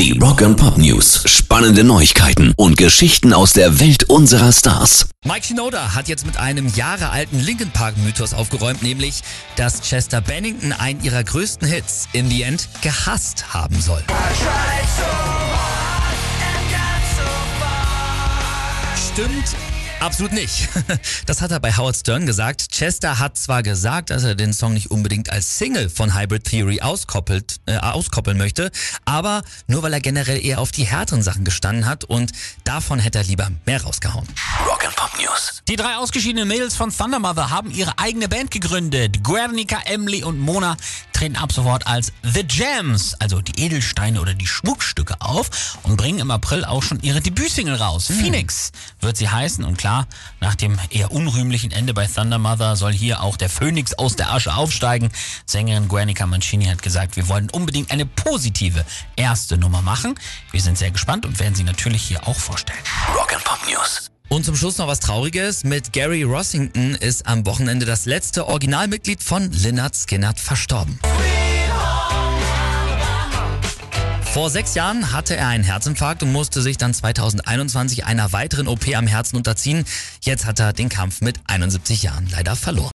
Die Rock and Pop News. Spannende Neuigkeiten und Geschichten aus der Welt unserer Stars. Mike Shinoda hat jetzt mit einem jahrealten Linkin Park Mythos aufgeräumt, nämlich, dass Chester Bennington einen ihrer größten Hits, In the End, gehasst haben soll. Stimmt Absolut nicht. Das hat er bei Howard Stern gesagt. Chester hat zwar gesagt, dass er den Song nicht unbedingt als Single von Hybrid Theory auskoppelt, äh, auskoppeln möchte, aber nur weil er generell eher auf die härteren Sachen gestanden hat und davon hätte er lieber mehr rausgehauen. Rock'n'Pop News. Die drei ausgeschiedenen Mädels von Thunder Mother haben ihre eigene Band gegründet. Guernica, Emily und Mona treten ab sofort als The Gems, also die Edelsteine oder die Schmuckstücke auf und bringen im April auch schon ihre Debütsingle raus. Mhm. Phoenix wird sie heißen und klar, nach dem eher unrühmlichen Ende bei Thunder Mother soll hier auch der Phönix aus der Asche aufsteigen. Sängerin Guernica Mancini hat gesagt, wir wollen unbedingt eine positive erste Nummer machen. Wir sind sehr gespannt und werden sie natürlich hier auch vorstellen. Rock'n'Pop News. Und zum Schluss noch was Trauriges. Mit Gary Rossington ist am Wochenende das letzte Originalmitglied von Lynyrd Skynyrd verstorben. Vor sechs Jahren hatte er einen Herzinfarkt und musste sich dann 2021 einer weiteren OP am Herzen unterziehen. Jetzt hat er den Kampf mit 71 Jahren leider verloren.